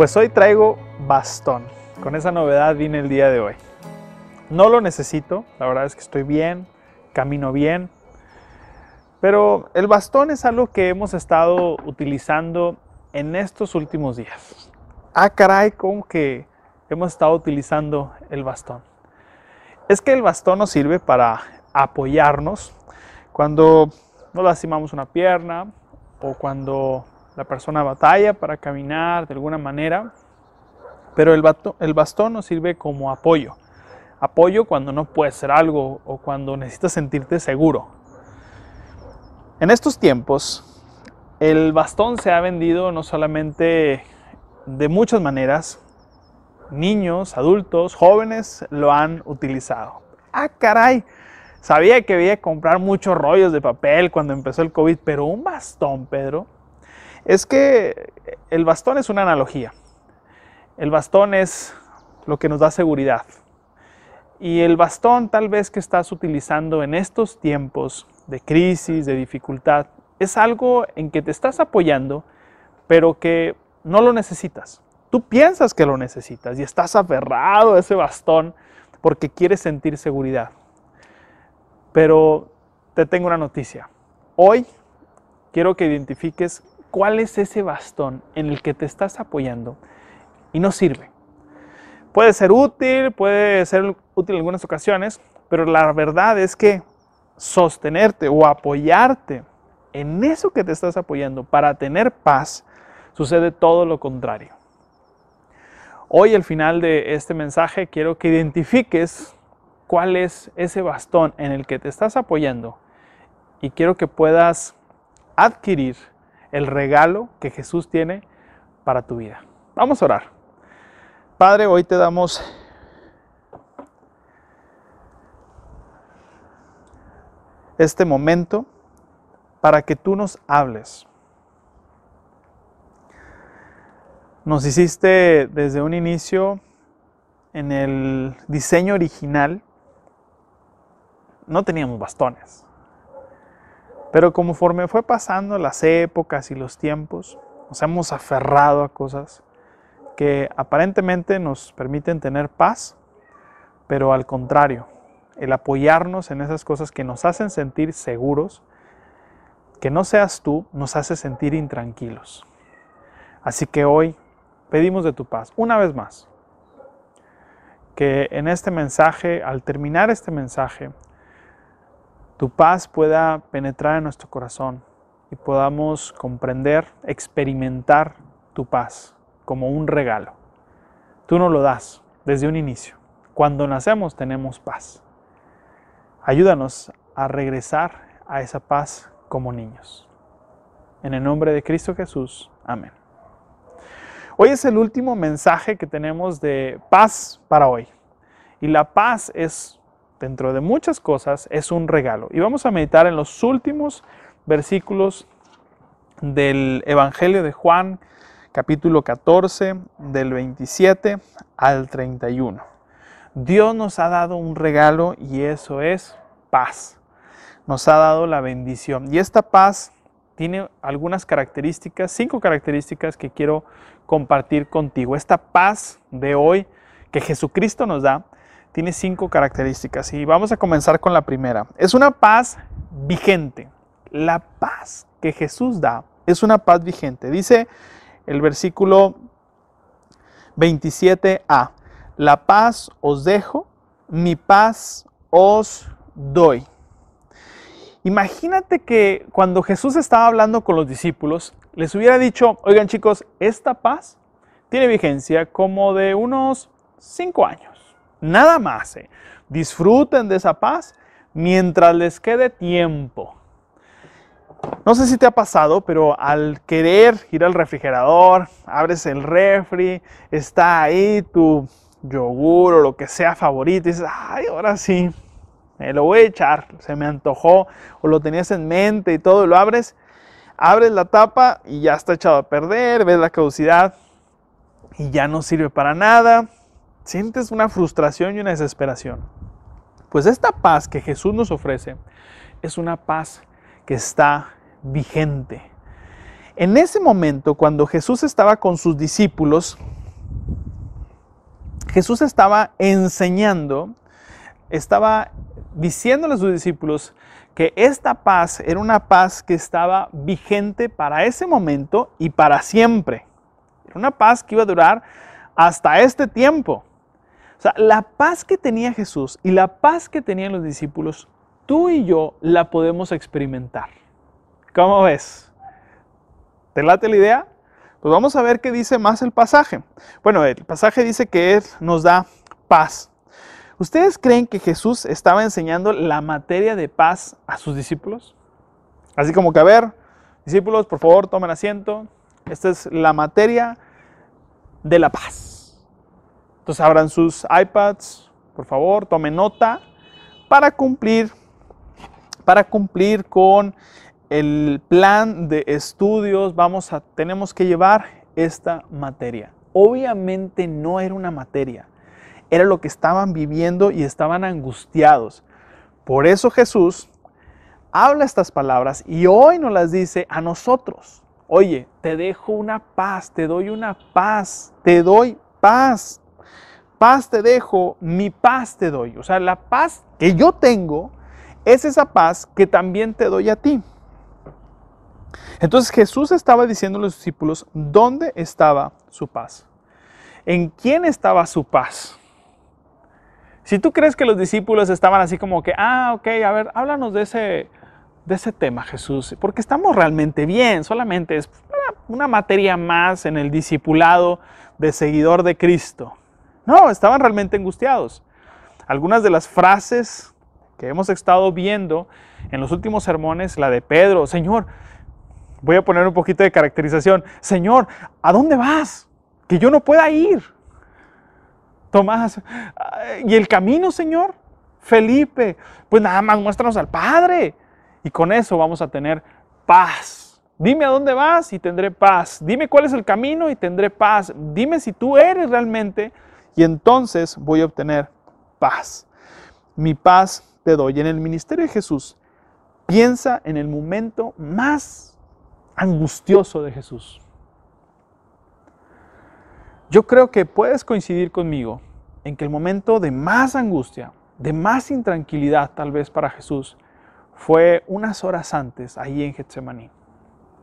Pues hoy traigo bastón. Con esa novedad vine el día de hoy. No lo necesito, la verdad es que estoy bien, camino bien. Pero el bastón es algo que hemos estado utilizando en estos últimos días. Ah, caray, como que hemos estado utilizando el bastón. Es que el bastón nos sirve para apoyarnos cuando nos lastimamos una pierna o cuando la persona batalla para caminar de alguna manera. Pero el, el bastón nos sirve como apoyo. Apoyo cuando no puedes hacer algo o cuando necesitas sentirte seguro. En estos tiempos, el bastón se ha vendido no solamente de muchas maneras, niños, adultos, jóvenes lo han utilizado. Ah, caray, sabía que había que comprar muchos rollos de papel cuando empezó el COVID, pero un bastón, Pedro, es que el bastón es una analogía. El bastón es lo que nos da seguridad. Y el bastón tal vez que estás utilizando en estos tiempos de crisis, de dificultad, es algo en que te estás apoyando, pero que no lo necesitas. Tú piensas que lo necesitas y estás aferrado a ese bastón porque quieres sentir seguridad. Pero te tengo una noticia. Hoy quiero que identifiques cuál es ese bastón en el que te estás apoyando y no sirve. Puede ser útil, puede ser útil en algunas ocasiones, pero la verdad es que sostenerte o apoyarte en eso que te estás apoyando para tener paz, sucede todo lo contrario. Hoy al final de este mensaje quiero que identifiques cuál es ese bastón en el que te estás apoyando y quiero que puedas adquirir el regalo que Jesús tiene para tu vida. Vamos a orar. Padre, hoy te damos este momento para que tú nos hables. Nos hiciste desde un inicio en el diseño original, no teníamos bastones. Pero conforme fue pasando las épocas y los tiempos, nos hemos aferrado a cosas que aparentemente nos permiten tener paz, pero al contrario, el apoyarnos en esas cosas que nos hacen sentir seguros, que no seas tú, nos hace sentir intranquilos. Así que hoy pedimos de tu paz, una vez más, que en este mensaje, al terminar este mensaje, tu paz pueda penetrar en nuestro corazón y podamos comprender, experimentar tu paz como un regalo. Tú nos lo das desde un inicio. Cuando nacemos tenemos paz. Ayúdanos a regresar a esa paz como niños. En el nombre de Cristo Jesús. Amén. Hoy es el último mensaje que tenemos de paz para hoy. Y la paz es dentro de muchas cosas, es un regalo. Y vamos a meditar en los últimos versículos del Evangelio de Juan, capítulo 14, del 27 al 31. Dios nos ha dado un regalo y eso es paz. Nos ha dado la bendición. Y esta paz tiene algunas características, cinco características que quiero compartir contigo. Esta paz de hoy que Jesucristo nos da tiene cinco características y vamos a comenzar con la primera. Es una paz vigente. La paz que Jesús da es una paz vigente. Dice el versículo 27a, la paz os dejo, mi paz os doy. Imagínate que cuando Jesús estaba hablando con los discípulos, les hubiera dicho, oigan chicos, esta paz tiene vigencia como de unos cinco años. Nada más. Eh. Disfruten de esa paz mientras les quede tiempo. No sé si te ha pasado, pero al querer ir al refrigerador, abres el refri, está ahí tu yogur o lo que sea favorito y dices, ay, ahora sí, me lo voy a echar, se me antojó o lo tenías en mente y todo, lo abres, abres la tapa y ya está echado a perder, ves la caducidad y ya no sirve para nada sientes una frustración y una desesperación. Pues esta paz que Jesús nos ofrece es una paz que está vigente. En ese momento, cuando Jesús estaba con sus discípulos, Jesús estaba enseñando, estaba diciéndole a sus discípulos que esta paz era una paz que estaba vigente para ese momento y para siempre. Era una paz que iba a durar hasta este tiempo. O sea, la paz que tenía Jesús y la paz que tenían los discípulos, tú y yo la podemos experimentar. ¿Cómo ves? ¿Te late la idea? Pues vamos a ver qué dice más el pasaje. Bueno, el pasaje dice que Él nos da paz. ¿Ustedes creen que Jesús estaba enseñando la materia de paz a sus discípulos? Así como que, a ver, discípulos, por favor, tomen asiento. Esta es la materia de la paz. Entonces abran sus iPads, por favor, tomen nota para cumplir, para cumplir con el plan de estudios. Vamos a, tenemos que llevar esta materia. Obviamente no era una materia, era lo que estaban viviendo y estaban angustiados. Por eso Jesús habla estas palabras y hoy nos las dice a nosotros. Oye, te dejo una paz, te doy una paz, te doy paz. Paz te dejo, mi paz te doy. O sea, la paz que yo tengo es esa paz que también te doy a ti. Entonces Jesús estaba diciendo a los discípulos dónde estaba su paz. ¿En quién estaba su paz? Si tú crees que los discípulos estaban así como que, ah, ok, a ver, háblanos de ese, de ese tema, Jesús, porque estamos realmente bien, solamente es una materia más en el discipulado de seguidor de Cristo. No, estaban realmente angustiados. Algunas de las frases que hemos estado viendo en los últimos sermones, la de Pedro, Señor, voy a poner un poquito de caracterización, Señor, ¿a dónde vas? Que yo no pueda ir. Tomás, ¿y el camino, Señor? Felipe, pues nada más muéstranos al Padre. Y con eso vamos a tener paz. Dime a dónde vas y tendré paz. Dime cuál es el camino y tendré paz. Dime si tú eres realmente y entonces voy a obtener paz. Mi paz te doy. En el ministerio de Jesús, piensa en el momento más angustioso de Jesús. Yo creo que puedes coincidir conmigo en que el momento de más angustia, de más intranquilidad tal vez para Jesús, fue unas horas antes, ahí en Getsemaní.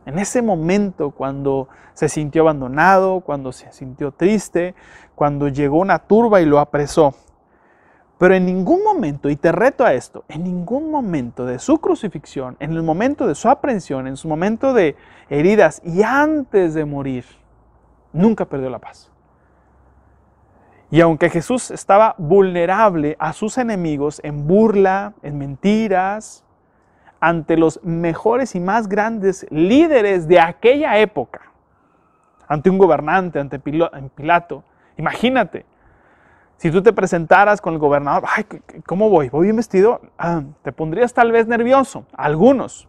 En ese momento, cuando se sintió abandonado, cuando se sintió triste, cuando llegó una turba y lo apresó. Pero en ningún momento, y te reto a esto, en ningún momento de su crucifixión, en el momento de su aprehensión, en su momento de heridas y antes de morir, nunca perdió la paz. Y aunque Jesús estaba vulnerable a sus enemigos en burla, en mentiras, ante los mejores y más grandes líderes de aquella época, ante un gobernante, ante Pilato. Imagínate, si tú te presentaras con el gobernador, ay, ¿cómo voy? ¿Voy bien vestido? Ah, te pondrías tal vez nervioso, algunos.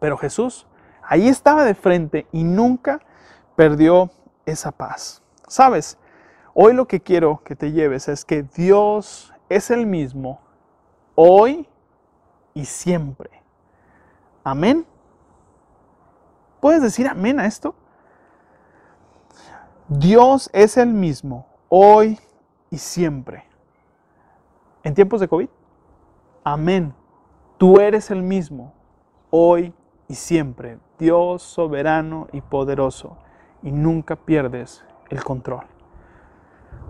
Pero Jesús ahí estaba de frente y nunca perdió esa paz. ¿Sabes? Hoy lo que quiero que te lleves es que Dios es el mismo hoy y siempre. Amén. ¿Puedes decir amén a esto? Dios es el mismo hoy y siempre. ¿En tiempos de COVID? Amén. Tú eres el mismo hoy y siempre. Dios soberano y poderoso. Y nunca pierdes el control.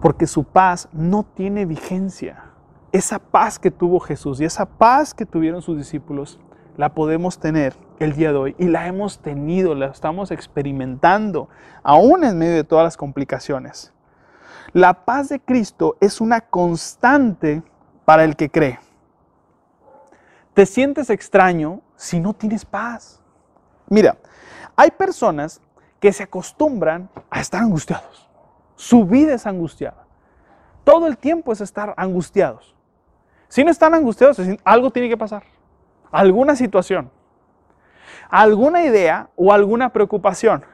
Porque su paz no tiene vigencia esa paz que tuvo Jesús y esa paz que tuvieron sus discípulos, la podemos tener el día de hoy y la hemos tenido, la estamos experimentando, aún en medio de todas las complicaciones. La paz de Cristo es una constante para el que cree. Te sientes extraño si no tienes paz. Mira, hay personas que se acostumbran a estar angustiados. Su vida es angustiada. Todo el tiempo es estar angustiados. Si no están angustiados, algo tiene que pasar. Alguna situación, alguna idea o alguna preocupación.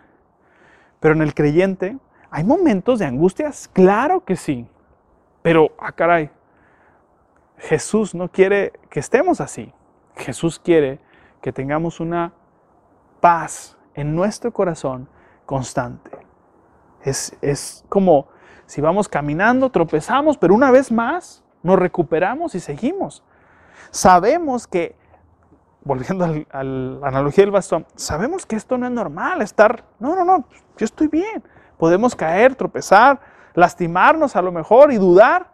Pero en el creyente hay momentos de angustias, claro que sí. Pero, ah, caray, Jesús no quiere que estemos así. Jesús quiere que tengamos una paz en nuestro corazón constante. Es, es como si vamos caminando, tropezamos, pero una vez más nos recuperamos y seguimos. Sabemos que, volviendo a la analogía del bastón, sabemos que esto no es normal, estar, no, no, no, yo estoy bien. Podemos caer, tropezar, lastimarnos a lo mejor y dudar,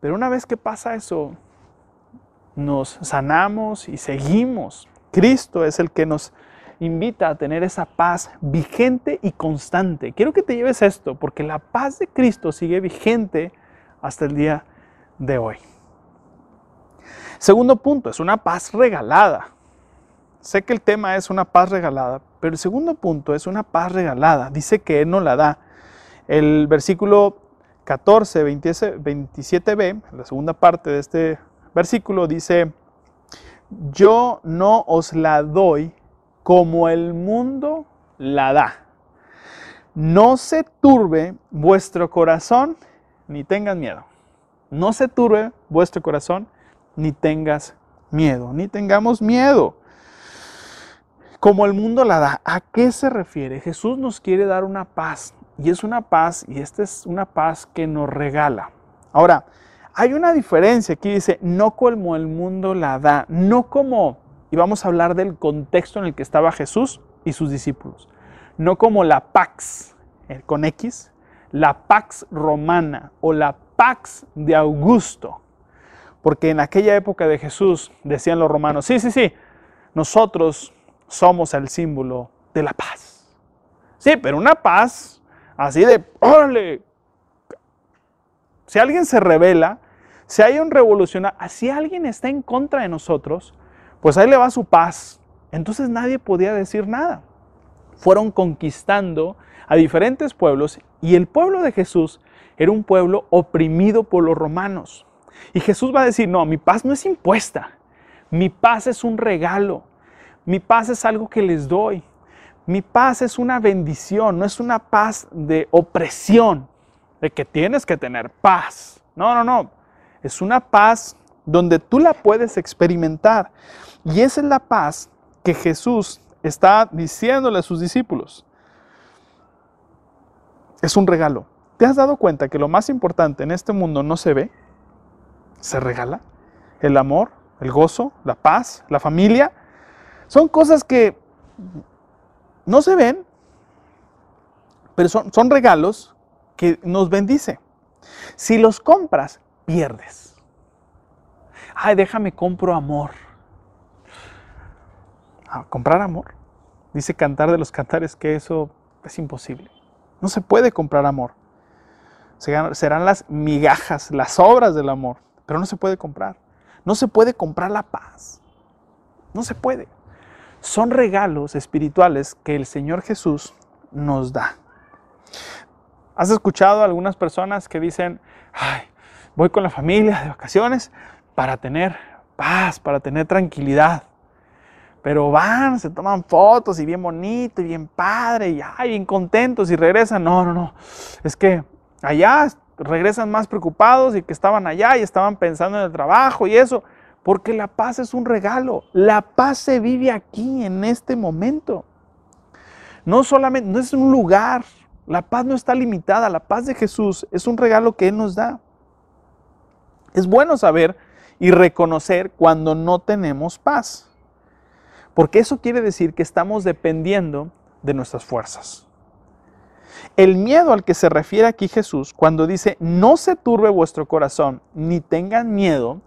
pero una vez que pasa eso, nos sanamos y seguimos. Cristo es el que nos invita a tener esa paz vigente y constante. Quiero que te lleves esto, porque la paz de Cristo sigue vigente hasta el día de hoy. Segundo punto, es una paz regalada. Sé que el tema es una paz regalada, pero el segundo punto es una paz regalada. Dice que Él no la da. El versículo 14, 27b, la segunda parte de este versículo dice, yo no os la doy como el mundo la da. No se turbe vuestro corazón ni tengan miedo. No se turbe vuestro corazón ni tengas miedo, ni tengamos miedo. Como el mundo la da, ¿a qué se refiere? Jesús nos quiere dar una paz y es una paz y esta es una paz que nos regala. Ahora, hay una diferencia aquí, dice, no como el mundo la da, no como y vamos a hablar del contexto en el que estaba Jesús y sus discípulos. No como la Pax con X, la Pax romana o la Pax de Augusto. Porque en aquella época de Jesús decían los romanos, sí, sí, sí, nosotros somos el símbolo de la paz. Sí, pero una paz así de, órale. Si alguien se revela, si hay un revolucionario, si alguien está en contra de nosotros, pues ahí le va su paz. Entonces nadie podía decir nada. Fueron conquistando a diferentes pueblos y el pueblo de Jesús era un pueblo oprimido por los romanos. Y Jesús va a decir, no, mi paz no es impuesta, mi paz es un regalo, mi paz es algo que les doy, mi paz es una bendición, no es una paz de opresión, de que tienes que tener paz. No, no, no, es una paz donde tú la puedes experimentar. Y esa es la paz que Jesús está diciéndole a sus discípulos. Es un regalo. ¿Te has dado cuenta que lo más importante en este mundo no se ve? Se regala. El amor, el gozo, la paz, la familia. Son cosas que no se ven, pero son, son regalos que nos bendice. Si los compras, pierdes ay, déjame compro amor. ¿A ah, comprar amor. Dice cantar de los cantares que eso es imposible. No se puede comprar amor. Serán las migajas, las obras del amor, pero no se puede comprar. No se puede comprar la paz. No se puede. Son regalos espirituales que el Señor Jesús nos da. ¿Has escuchado a algunas personas que dicen, voy con la familia de vacaciones, para tener paz, para tener tranquilidad. Pero van, se toman fotos y bien bonito y bien padre y ay, bien contentos y regresan. No, no, no. Es que allá regresan más preocupados y que estaban allá y estaban pensando en el trabajo y eso. Porque la paz es un regalo. La paz se vive aquí, en este momento. No solamente, no es un lugar. La paz no está limitada. La paz de Jesús es un regalo que Él nos da. Es bueno saber y reconocer cuando no tenemos paz. Porque eso quiere decir que estamos dependiendo de nuestras fuerzas. El miedo al que se refiere aquí Jesús cuando dice, no se turbe vuestro corazón, ni tengan miedo,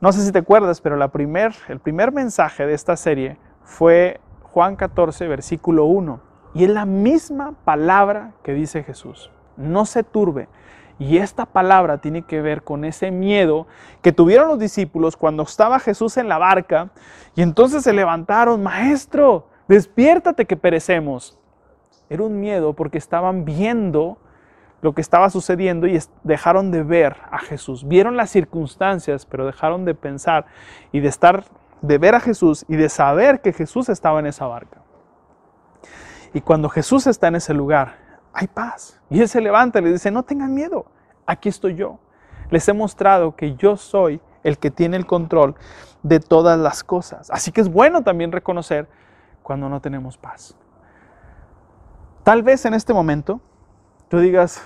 no sé si te acuerdas, pero la primer, el primer mensaje de esta serie fue Juan 14, versículo 1. Y es la misma palabra que dice Jesús. No se turbe, y esta palabra tiene que ver con ese miedo que tuvieron los discípulos cuando estaba Jesús en la barca y entonces se levantaron, maestro, despiértate que perecemos. Era un miedo porque estaban viendo lo que estaba sucediendo y dejaron de ver a Jesús. Vieron las circunstancias, pero dejaron de pensar y de estar, de ver a Jesús y de saber que Jesús estaba en esa barca. Y cuando Jesús está en ese lugar, hay paz. Y Él se levanta y le dice, no tengan miedo, aquí estoy yo. Les he mostrado que yo soy el que tiene el control de todas las cosas. Así que es bueno también reconocer cuando no tenemos paz. Tal vez en este momento tú digas,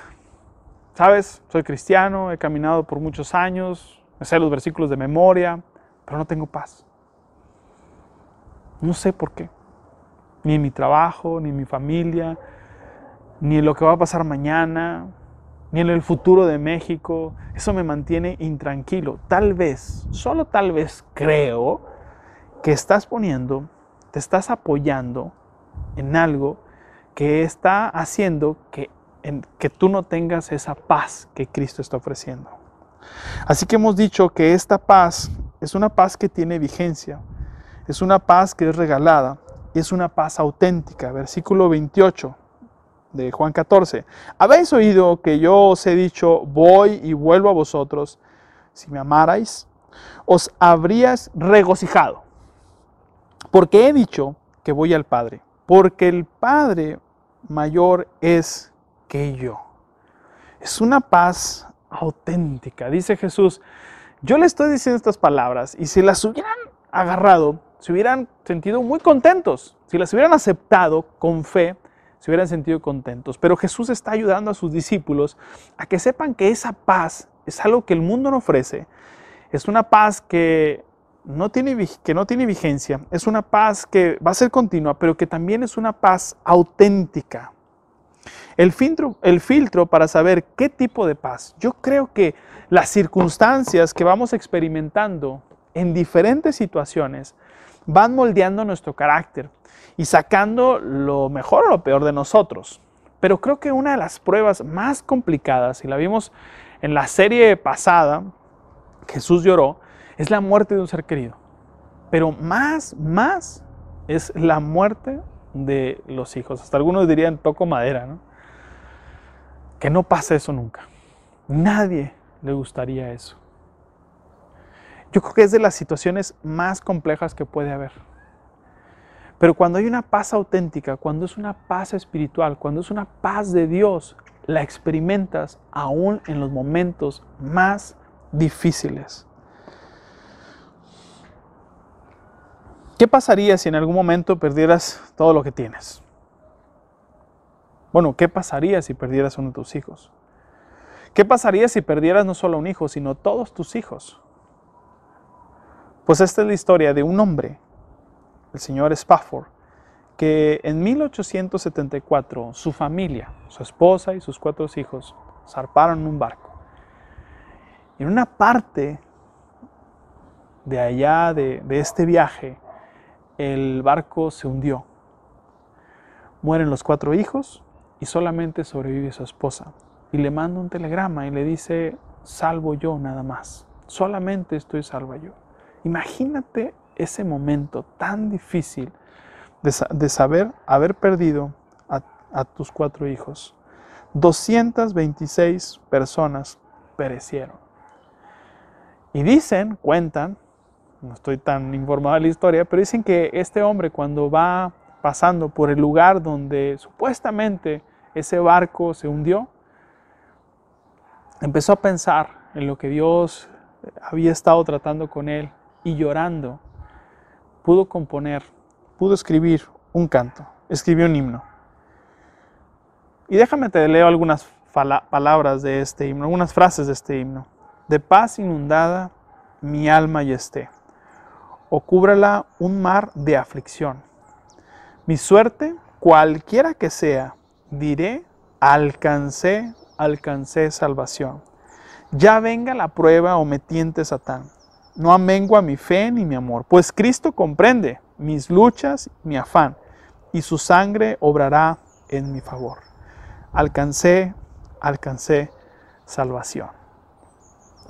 sabes, soy cristiano, he caminado por muchos años, me sé los versículos de memoria, pero no tengo paz. No sé por qué. Ni en mi trabajo, ni en mi familia, ni en lo que va a pasar mañana, ni en el futuro de México. Eso me mantiene intranquilo. Tal vez, solo tal vez creo que estás poniendo, te estás apoyando en algo que está haciendo que, que tú no tengas esa paz que Cristo está ofreciendo. Así que hemos dicho que esta paz es una paz que tiene vigencia, es una paz que es regalada, es una paz auténtica. Versículo 28 de Juan 14. Habéis oído que yo os he dicho, voy y vuelvo a vosotros. Si me amarais, os habrías regocijado. Porque he dicho que voy al Padre. Porque el Padre mayor es que yo. Es una paz auténtica. Dice Jesús, yo le estoy diciendo estas palabras y si las hubieran agarrado, se hubieran sentido muy contentos. Si las hubieran aceptado con fe, se hubieran sentido contentos. Pero Jesús está ayudando a sus discípulos a que sepan que esa paz es algo que el mundo no ofrece. Es una paz que no tiene, que no tiene vigencia, es una paz que va a ser continua, pero que también es una paz auténtica. El filtro, el filtro para saber qué tipo de paz. Yo creo que las circunstancias que vamos experimentando en diferentes situaciones van moldeando nuestro carácter y sacando lo mejor o lo peor de nosotros. Pero creo que una de las pruebas más complicadas, y la vimos en la serie pasada, Jesús lloró, es la muerte de un ser querido. Pero más, más es la muerte de los hijos. Hasta algunos dirían toco madera, ¿no? Que no pase eso nunca. Nadie le gustaría eso. Yo creo que es de las situaciones más complejas que puede haber. Pero cuando hay una paz auténtica, cuando es una paz espiritual, cuando es una paz de Dios, la experimentas aún en los momentos más difíciles. ¿Qué pasaría si en algún momento perdieras todo lo que tienes? Bueno, ¿qué pasaría si perdieras uno de tus hijos? ¿Qué pasaría si perdieras no solo un hijo, sino todos tus hijos? Pues esta es la historia de un hombre, el señor Spafford, que en 1874 su familia, su esposa y sus cuatro hijos zarparon en un barco. En una parte de allá de, de este viaje, el barco se hundió. Mueren los cuatro hijos y solamente sobrevive su esposa. Y le manda un telegrama y le dice, salvo yo nada más. Solamente estoy salvo yo. Imagínate ese momento tan difícil de, saber haber perdido a, a tus cuatro hijos. 226 personas perecieron. Y dicen, cuentan, no estoy tan informado de la historia, pero dicen que este hombre cuando va pasando por el lugar donde supuestamente ese barco se hundió, empezó a pensar en lo que Dios había estado tratando con él y llorando, pudo componer, pudo escribir un canto, escribió un himno. Y déjame te leo algunas palabras de este himno, algunas frases de este himno. De paz inundada mi alma y esté o cúbrala un mar de aflicción. Mi suerte, cualquiera que sea, diré, alcancé, alcancé salvación. Ya venga la prueba o me tiente Satán. No amengua mi fe ni mi amor, pues Cristo comprende mis luchas, mi afán, y su sangre obrará en mi favor. Alcancé, alcancé salvación.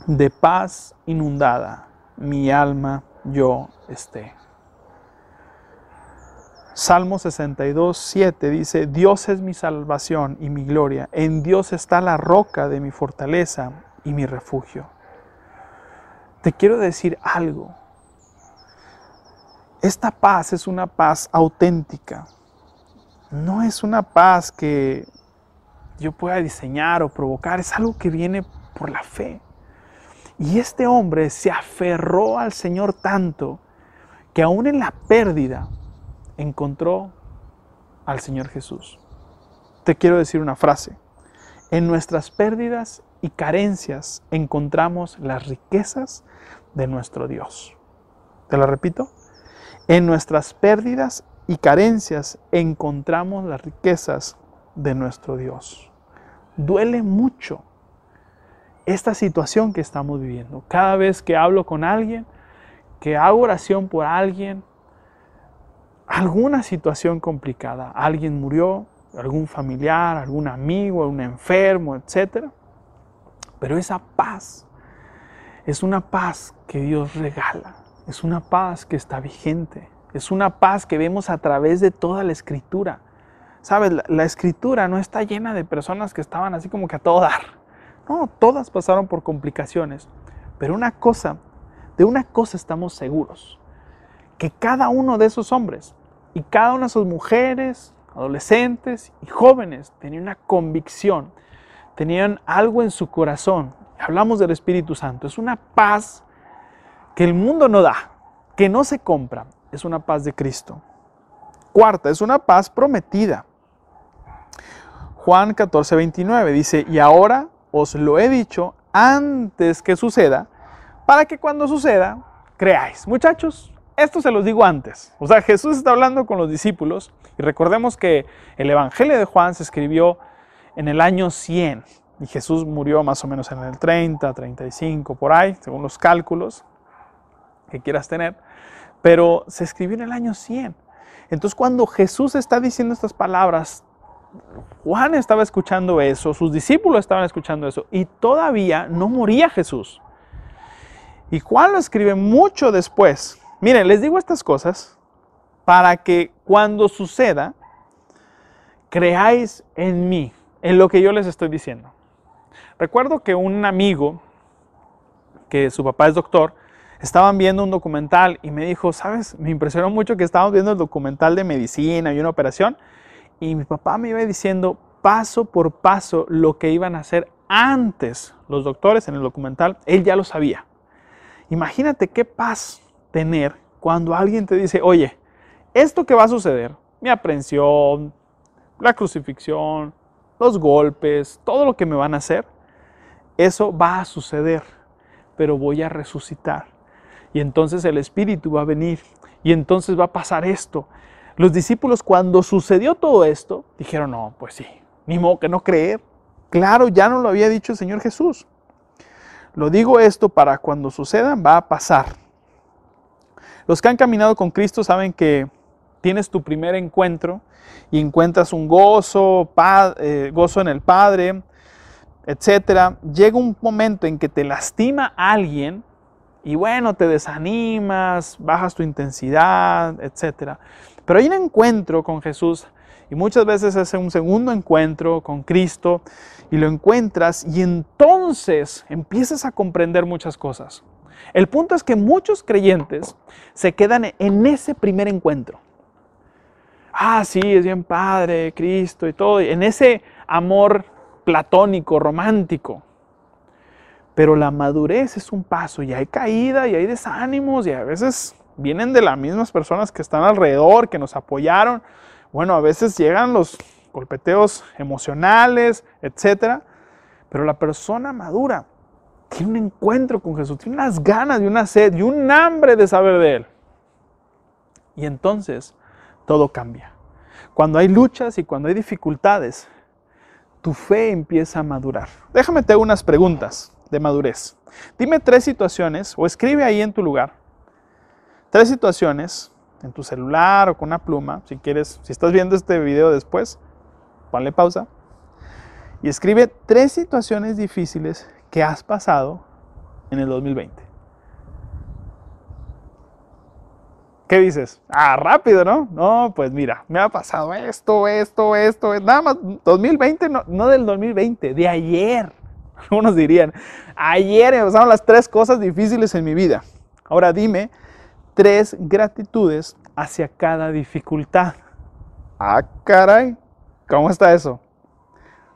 De paz inundada, mi alma yo esté. Salmo 62, 7 dice, Dios es mi salvación y mi gloria, en Dios está la roca de mi fortaleza y mi refugio. Te quiero decir algo, esta paz es una paz auténtica, no es una paz que yo pueda diseñar o provocar, es algo que viene por la fe. Y este hombre se aferró al Señor tanto que aún en la pérdida, encontró al Señor Jesús. Te quiero decir una frase. En nuestras pérdidas y carencias encontramos las riquezas de nuestro Dios. Te la repito. En nuestras pérdidas y carencias encontramos las riquezas de nuestro Dios. Duele mucho esta situación que estamos viviendo. Cada vez que hablo con alguien, que hago oración por alguien, alguna situación complicada, alguien murió, algún familiar, algún amigo, algún enfermo, etc. Pero esa paz es una paz que Dios regala, es una paz que está vigente, es una paz que vemos a través de toda la escritura. Sabes, la, escritura no está llena de personas que estaban así como que a todo dar. No, todas pasaron por complicaciones. Pero una cosa, de una cosa estamos seguros, que cada uno de esos hombres y cada una de sus mujeres, adolescentes y jóvenes tenían una convicción, tenían algo en su corazón. Hablamos del Espíritu Santo, es una paz que el mundo no da, que no se compra, es una paz de Cristo. Cuarta, es una paz prometida. Juan 14, 29 dice, y ahora os lo he dicho antes que suceda, para que cuando suceda, creáis. Muchachos, esto se los digo antes. O sea, Jesús está hablando con los discípulos y recordemos que el Evangelio de Juan se escribió en el año 100 y Jesús murió más o menos en el 30, 35, por ahí, según los cálculos que quieras tener, pero se escribió en el año 100. Entonces cuando Jesús está diciendo estas palabras, Juan estaba escuchando eso, sus discípulos estaban escuchando eso y todavía no moría Jesús. Y Juan lo escribe mucho después, Miren, les digo estas cosas para que cuando suceda, creáis en mí, en lo que yo les estoy diciendo. Recuerdo que un amigo, que su papá es doctor, estaban viendo un documental y me dijo, sabes, me impresionó mucho que estábamos viendo el documental de medicina y una operación, y mi papá me iba diciendo paso por paso lo que iban a hacer antes los doctores en el documental, él ya lo sabía. Imagínate qué paz tener cuando alguien te dice, oye, esto que va a suceder, mi aprehensión, la crucifixión, los golpes, todo lo que me van a hacer, eso va a suceder, pero voy a resucitar. Y entonces el Espíritu va a venir y entonces va a pasar esto. Los discípulos cuando sucedió todo esto, dijeron, no, pues sí, ni modo que no creer. Claro, ya no lo había dicho el Señor Jesús. Lo digo esto para cuando sucedan, va a pasar. Los que han caminado con Cristo saben que tienes tu primer encuentro y encuentras un gozo, eh, gozo en el Padre, etc. Llega un momento en que te lastima alguien y bueno, te desanimas, bajas tu intensidad, etc. Pero hay un encuentro con Jesús y muchas veces es un segundo encuentro con Cristo y lo encuentras y entonces empiezas a comprender muchas cosas. El punto es que muchos creyentes se quedan en ese primer encuentro. Ah, sí, es bien padre, Cristo y todo, en ese amor platónico, romántico. Pero la madurez es un paso y hay caída y hay desánimos y a veces vienen de las mismas personas que están alrededor, que nos apoyaron. Bueno, a veces llegan los golpeteos emocionales, etc. Pero la persona madura tiene un encuentro con Jesús, tiene unas ganas y una sed y un hambre de saber de Él. Y entonces todo cambia. Cuando hay luchas y cuando hay dificultades, tu fe empieza a madurar. Déjame te hago unas preguntas de madurez. Dime tres situaciones o escribe ahí en tu lugar. Tres situaciones en tu celular o con una pluma, si quieres, si estás viendo este video después, ponle pausa y escribe tres situaciones difíciles que has pasado en el 2020. ¿Qué dices? Ah, rápido, ¿no? No, pues mira, me ha pasado esto, esto, esto, nada más 2020, no, no del 2020, de ayer. Algunos dirían, ayer me pasaron las tres cosas difíciles en mi vida. Ahora dime tres gratitudes hacia cada dificultad. Ah, caray, ¿cómo está eso?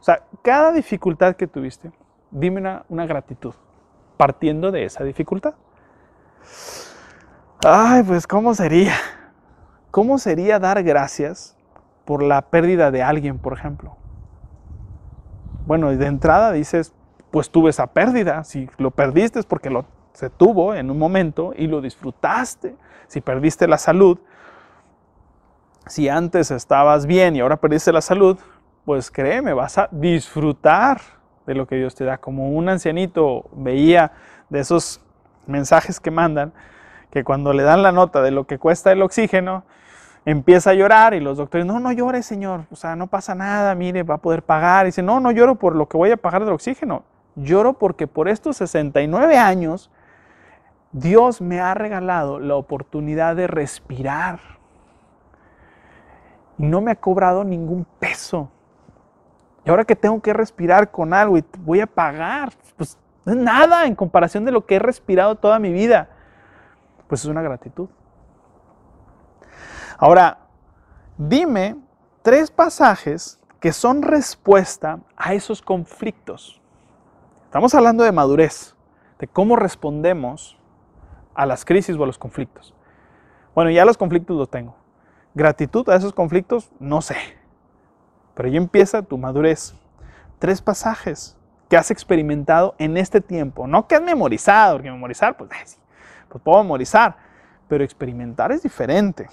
O sea, cada dificultad que tuviste, dime una, gratitud, partiendo de esa dificultad. Ay, pues, ¿cómo sería? ¿cómo sería dar gracias por la pérdida de alguien, por ejemplo? Bueno, de entrada dices, pues tuve esa pérdida. Si lo perdiste es porque lo, se tuvo en un momento y lo disfrutaste. Si perdiste la salud, si antes estabas bien y ahora perdiste la salud, pues créeme, vas a disfrutar de lo que Dios te da. Como un ancianito veía de esos mensajes que mandan, que cuando le dan la nota de lo que cuesta el oxígeno, empieza a llorar y los doctores, no, no llore, señor, o sea, no pasa nada, mire, va a poder pagar. Y dice, no, no lloro por lo que voy a pagar del oxígeno, lloro porque por estos 69 años Dios me ha regalado la oportunidad de respirar. Y no me ha cobrado ningún peso. Y ahora que tengo que respirar con algo y voy a pagar, pues no es nada en comparación de lo que he respirado toda mi vida. Pues es una gratitud. Ahora, dime tres pasajes que son respuesta a esos conflictos. Estamos hablando de madurez, de cómo respondemos a las crisis o a los conflictos. Bueno, ya los conflictos los tengo. Gratitud a esos conflictos, no sé. Pero ya empieza tu madurez. Tres pasajes que has experimentado en este tiempo. No que has memorizado, porque memorizar, pues, pues puedo memorizar. Pero experimentar es diferente.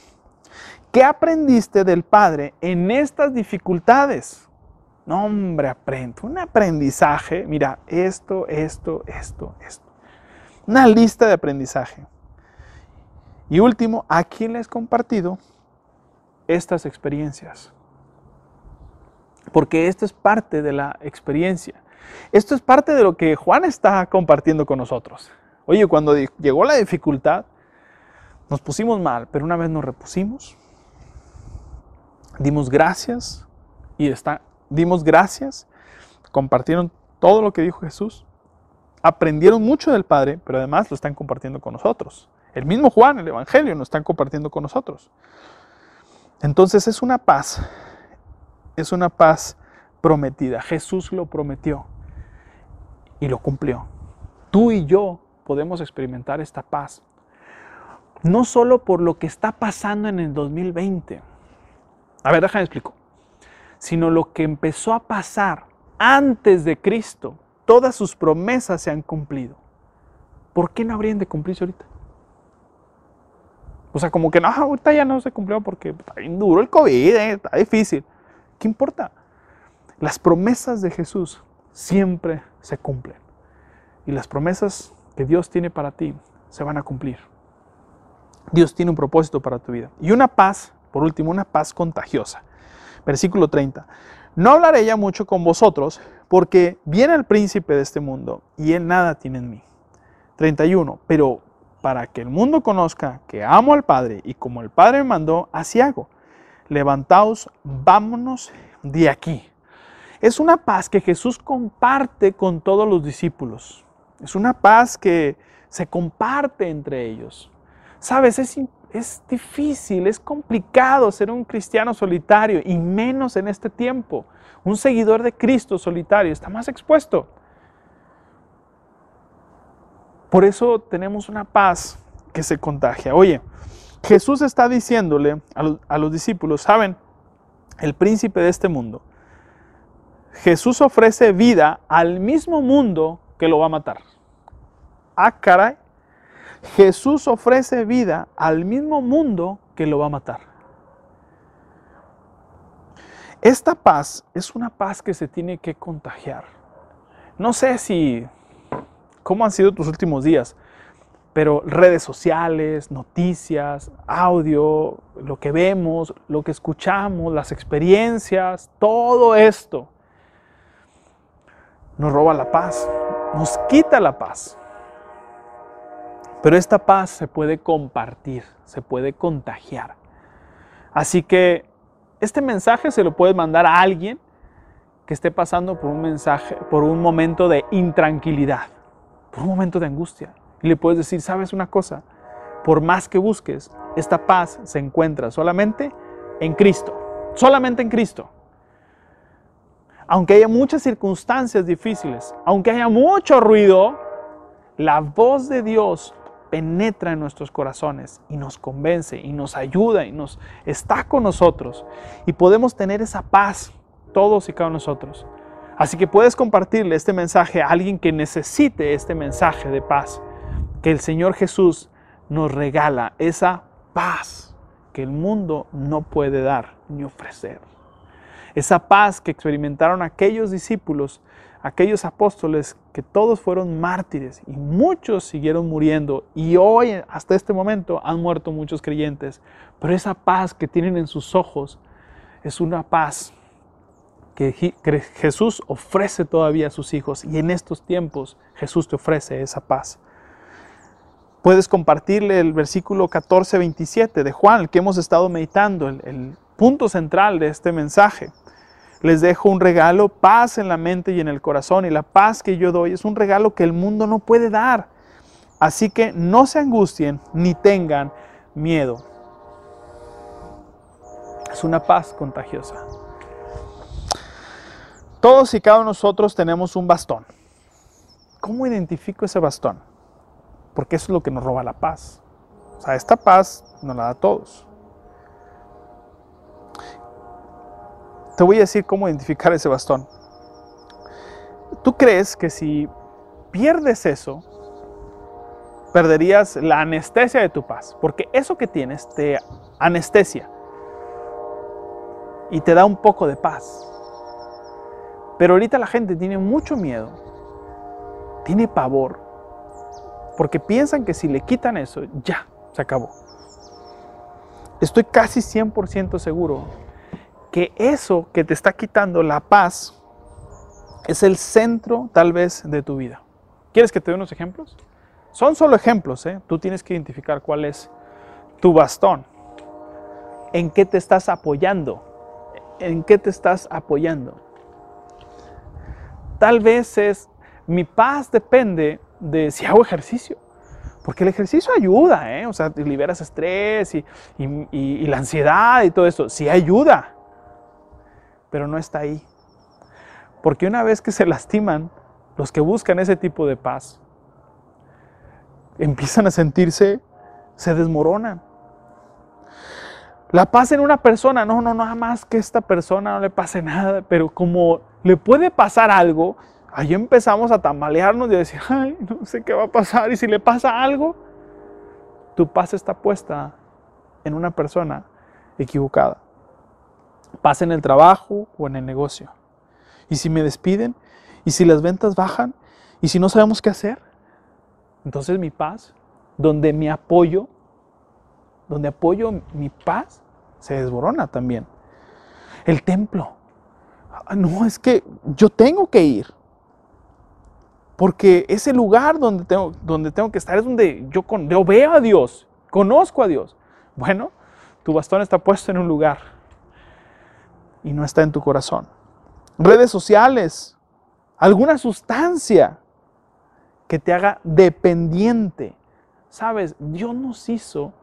¿Qué aprendiste del Padre en estas dificultades? No, hombre, aprende. Un aprendizaje. Mira, esto, esto, esto, esto. Una lista de aprendizaje. Y último, ¿a quién les he compartido estas experiencias? Porque esto es parte de la experiencia. Esto es parte de lo que Juan está compartiendo con nosotros. Oye, cuando llegó la dificultad, nos pusimos mal, pero una vez nos repusimos, dimos gracias y está, dimos gracias, compartieron todo lo que dijo Jesús, aprendieron mucho del Padre, pero además lo están compartiendo con nosotros. El mismo Juan, el Evangelio, nos están compartiendo con nosotros. Entonces es una paz, es una paz prometida. Jesús lo prometió y lo cumplió. Tú y yo podemos experimentar esta paz. No solo por lo que está pasando en el 2020. A ver, déjame explico. Sino lo que empezó a pasar antes de Cristo. Todas sus promesas se han cumplido. ¿Por qué no habrían de cumplirse ahorita? O sea, como que no, ahorita ya no se cumplió porque está bien duro el COVID, eh, está difícil. ¿Qué importa? Las promesas de Jesús siempre se cumplen. Y las promesas que Dios tiene para ti se van a cumplir. Dios tiene un propósito para tu vida. Y una paz, por último, una paz contagiosa. Versículo 30. No hablaré ya mucho con vosotros, porque viene el príncipe de este mundo, y él nada tiene en mí. 31. Pero para que el mundo conozca que amo al Padre, y como el Padre me mandó, así hago. Levantaos, vámonos de aquí. Es una paz que Jesús comparte con todos los discípulos. Es una paz que se comparte entre ellos. Sabes, es, es difícil, es complicado ser un cristiano solitario y menos en este tiempo. Un seguidor de Cristo solitario está más expuesto. Por eso tenemos una paz que se contagia. Oye, Jesús está diciéndole a los, discípulos, ¿saben? El príncipe de este mundo Jesús ofrece vida al mismo mundo que lo va a matar. Ah, caray. Jesús ofrece vida al mismo mundo que lo va a matar. Esta paz es una paz que se tiene que contagiar. No sé si, cómo han sido tus últimos días, pero redes sociales, noticias, audio, lo que vemos, lo que escuchamos, las experiencias, todo esto nos roba la paz, nos quita la paz. Pero esta paz se puede compartir, se puede contagiar. Así que este mensaje se lo puedes mandar a alguien que esté pasando por un mensaje, por un momento de intranquilidad, por un momento de angustia. Y le puedes decir, ¿sabes una cosa? Por más que busques, esta paz se encuentra solamente en Cristo, solamente en Cristo aunque haya muchas circunstancias difíciles, aunque haya mucho ruido, la voz de Dios penetra en nuestros corazones y nos convence y nos ayuda y nos está con nosotros y podemos tener esa paz todos y cada uno de nosotros. Así que puedes compartirle este mensaje a alguien que necesite este mensaje de paz, que el Señor Jesús nos regala esa paz que el mundo no puede dar ni ofrecer. Esa paz que experimentaron aquellos discípulos, aquellos apóstoles que todos fueron mártires y muchos siguieron muriendo y hoy hasta este momento han muerto muchos creyentes, pero esa paz que tienen en sus ojos es una paz que Jesús ofrece todavía a sus hijos y en estos tiempos Jesús te ofrece esa paz. Puedes compartirle el versículo 14-27 de Juan, que hemos estado meditando, el punto central de este mensaje. Les dejo un regalo, paz en la mente y en el corazón, y la paz que yo doy es un regalo que el mundo no puede dar. Así que no se angustien ni tengan miedo. Es una paz contagiosa. Todos y cada uno de nosotros tenemos un bastón. ¿Cómo identifico ese bastón? Porque eso es lo que nos roba la paz. O sea, esta paz nos la da a todos. Te voy a decir cómo identificar ese bastón. ¿Tú crees que si pierdes eso, perderías la anestesia de tu paz? Porque eso que tienes te anestesia y te da un poco de paz. Pero ahorita la gente tiene mucho miedo, tiene pavor, porque piensan que si le quitan eso, ya, se acabó. Estoy casi 100% seguro que eso que te está quitando la paz es el centro tal vez de tu vida. ¿Quieres que te dé unos ejemplos? Son solo ejemplos, ¿eh? tú tienes que identificar cuál es tu bastón, en qué te estás apoyando, en qué te estás apoyando. Tal vez es, mi paz depende de si hago ejercicio. Porque el ejercicio ayuda, ¿eh? O sea, liberas estrés y, la ansiedad y todo eso. Sí ayuda, pero no está ahí. Porque una vez que se lastiman, los que buscan ese tipo de paz, empiezan a sentirse, se desmoronan. La paz en una persona, no, no, nada más que esta persona no le pase nada, pero como le puede pasar algo, ahí empezamos a tambalearnos y a decir, ay, no sé qué va a pasar, y si le pasa algo, tu paz está puesta en una persona equivocada. Paz en el trabajo o en el negocio. Y si me despiden, y si las ventas bajan, y si no sabemos qué hacer, entonces mi paz, donde mi apoyo donde apoyo mi paz, se desborona también. El templo. Ah, no, es que yo tengo que ir. Porque ese lugar donde tengo, donde tengo que estar es donde yo, yo veo a Dios, conozco a Dios. Bueno, tu bastón está puesto en un lugar y no está en tu corazón. Redes sociales, alguna sustancia que te haga dependiente. Sabes, Dios nos hizo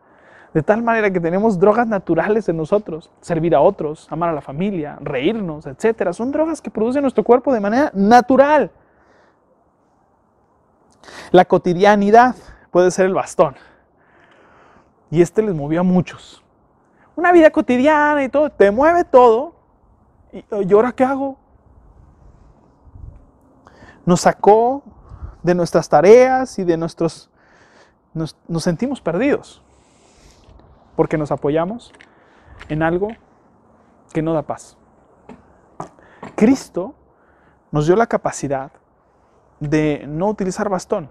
de tal manera que tenemos drogas naturales en nosotros, servir a otros, amar a la familia, reírnos, etc. Son drogas que produce nuestro cuerpo de manera natural. La cotidianidad puede ser el bastón. Y este les movió a muchos. Una vida cotidiana y todo, te mueve todo. ¿Y, ahora qué hago? Nos sacó de nuestras tareas y de nuestros... nos sentimos perdidos porque nos apoyamos en algo que no da paz. Cristo nos dio la capacidad de no utilizar bastón.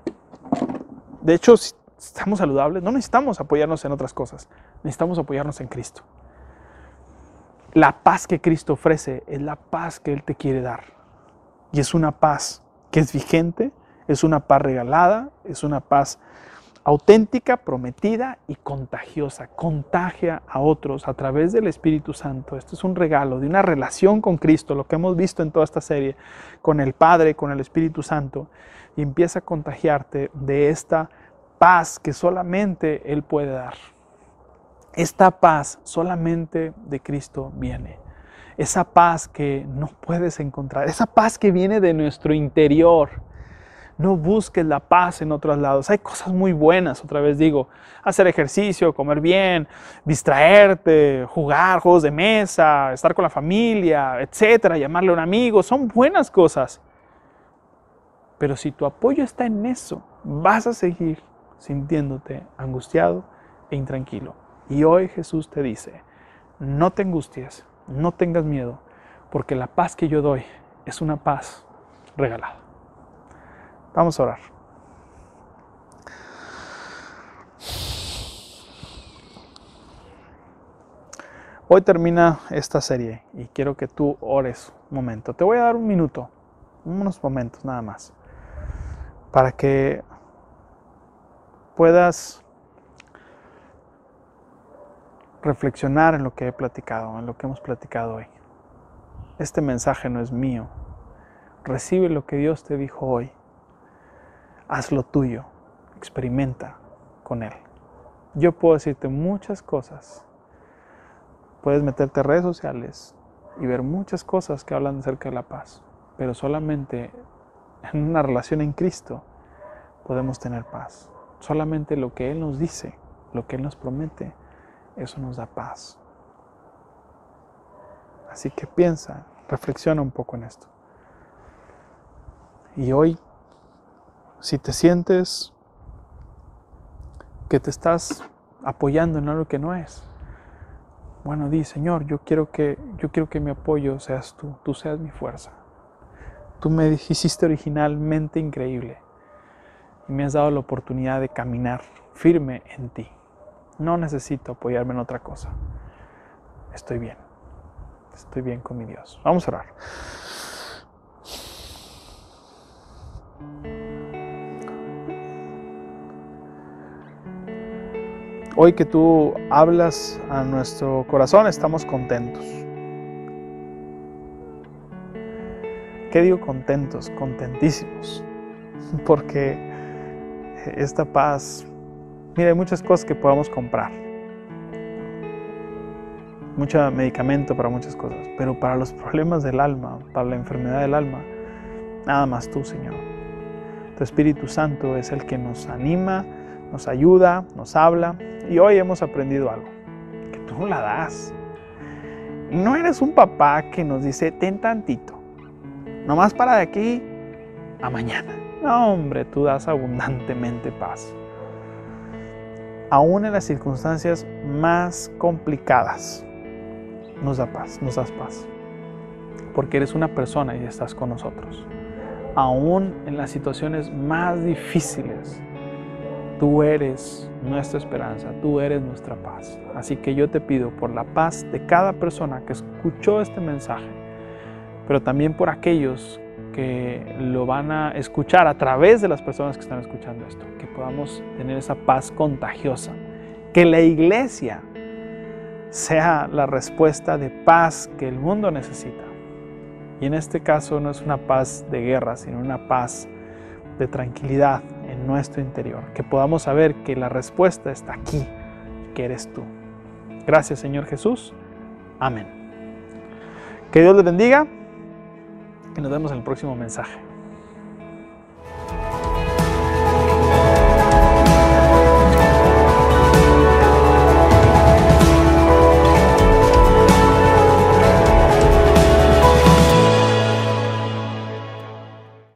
De hecho, si estamos saludables, no necesitamos apoyarnos en otras cosas, necesitamos apoyarnos en Cristo. La paz que Cristo ofrece es la paz que Él te quiere dar. Y es una paz que es vigente, es una paz regalada, es una paz auténtica, prometida y contagiosa. Contagia a otros a través del Espíritu Santo. Esto es un regalo de una relación con Cristo, lo que hemos visto en toda esta serie, con el Padre, con el Espíritu Santo. Y empieza a contagiarte de esta paz que solamente Él puede dar. Esta paz solamente de Cristo viene. Esa paz que no puedes encontrar. Esa paz que viene de nuestro interior No busques la paz en otros lados. Hay cosas muy buenas, otra vez digo, hacer ejercicio, comer bien, distraerte, jugar juegos de mesa, estar con la familia, etcétera, llamarle a un amigo, son buenas cosas. Pero si tu apoyo está en eso, vas a seguir sintiéndote angustiado e intranquilo. Y hoy Jesús te dice, no te angusties, no tengas miedo, porque la paz que yo doy es una paz regalada. Vamos a orar. Hoy termina esta serie y quiero que tú ores un momento. Te voy a dar un minuto, unos momentos nada más, para que puedas reflexionar en lo que he platicado, en lo que hemos platicado hoy. Este mensaje no es mío. Recibe lo que Dios te dijo hoy haz lo tuyo, experimenta con Él. Yo puedo decirte muchas cosas. Puedes meterte a redes sociales y ver muchas cosas que hablan acerca de la paz, pero solamente en una relación en Cristo podemos tener paz. Solamente lo que Él nos dice, lo que Él nos promete, eso nos da paz. Así que piensa, reflexiona un poco en esto. Y hoy si te sientes que te estás apoyando en algo que no es, bueno, di, Señor, yo quiero que yo quiero que mi apoyo seas tú, tú seas mi fuerza. Tú me hiciste originalmente increíble y me has dado la oportunidad de caminar firme en ti. No necesito apoyarme en otra cosa. Estoy bien. Estoy bien con mi Dios. Vamos a orar. Hoy que tú hablas a nuestro corazón, estamos contentos. ¿Qué digo contentos? Contentísimos. Porque esta paz, mira, hay muchas cosas que podamos comprar. Mucho medicamento para muchas cosas. Pero para los problemas del alma, para la enfermedad del alma, nada más tú, Señor. Tu Espíritu Santo es el que nos anima, nos ayuda, nos habla. Y hoy hemos aprendido algo, que tú la das. No eres un papá que nos dice, ten tantito, nomás para de aquí a mañana. No, hombre, tú das abundantemente paz. Aún en las circunstancias más complicadas, nos da paz, nos das paz. Porque eres una persona y estás con nosotros. Aún en las situaciones más difíciles, Tú eres nuestra esperanza, tú eres nuestra paz. Así que yo te pido por la paz de cada persona que escuchó este mensaje, pero también por aquellos que lo van a escuchar a través de las personas que están escuchando esto, que podamos tener esa paz contagiosa, que la iglesia sea la respuesta de paz que el mundo necesita. Y en este caso no es una paz de guerra, sino una paz de tranquilidad, en nuestro interior, que podamos saber que la respuesta está aquí, que eres tú. Gracias Señor Jesús. Amén. Que Dios les bendiga y nos vemos en el próximo mensaje.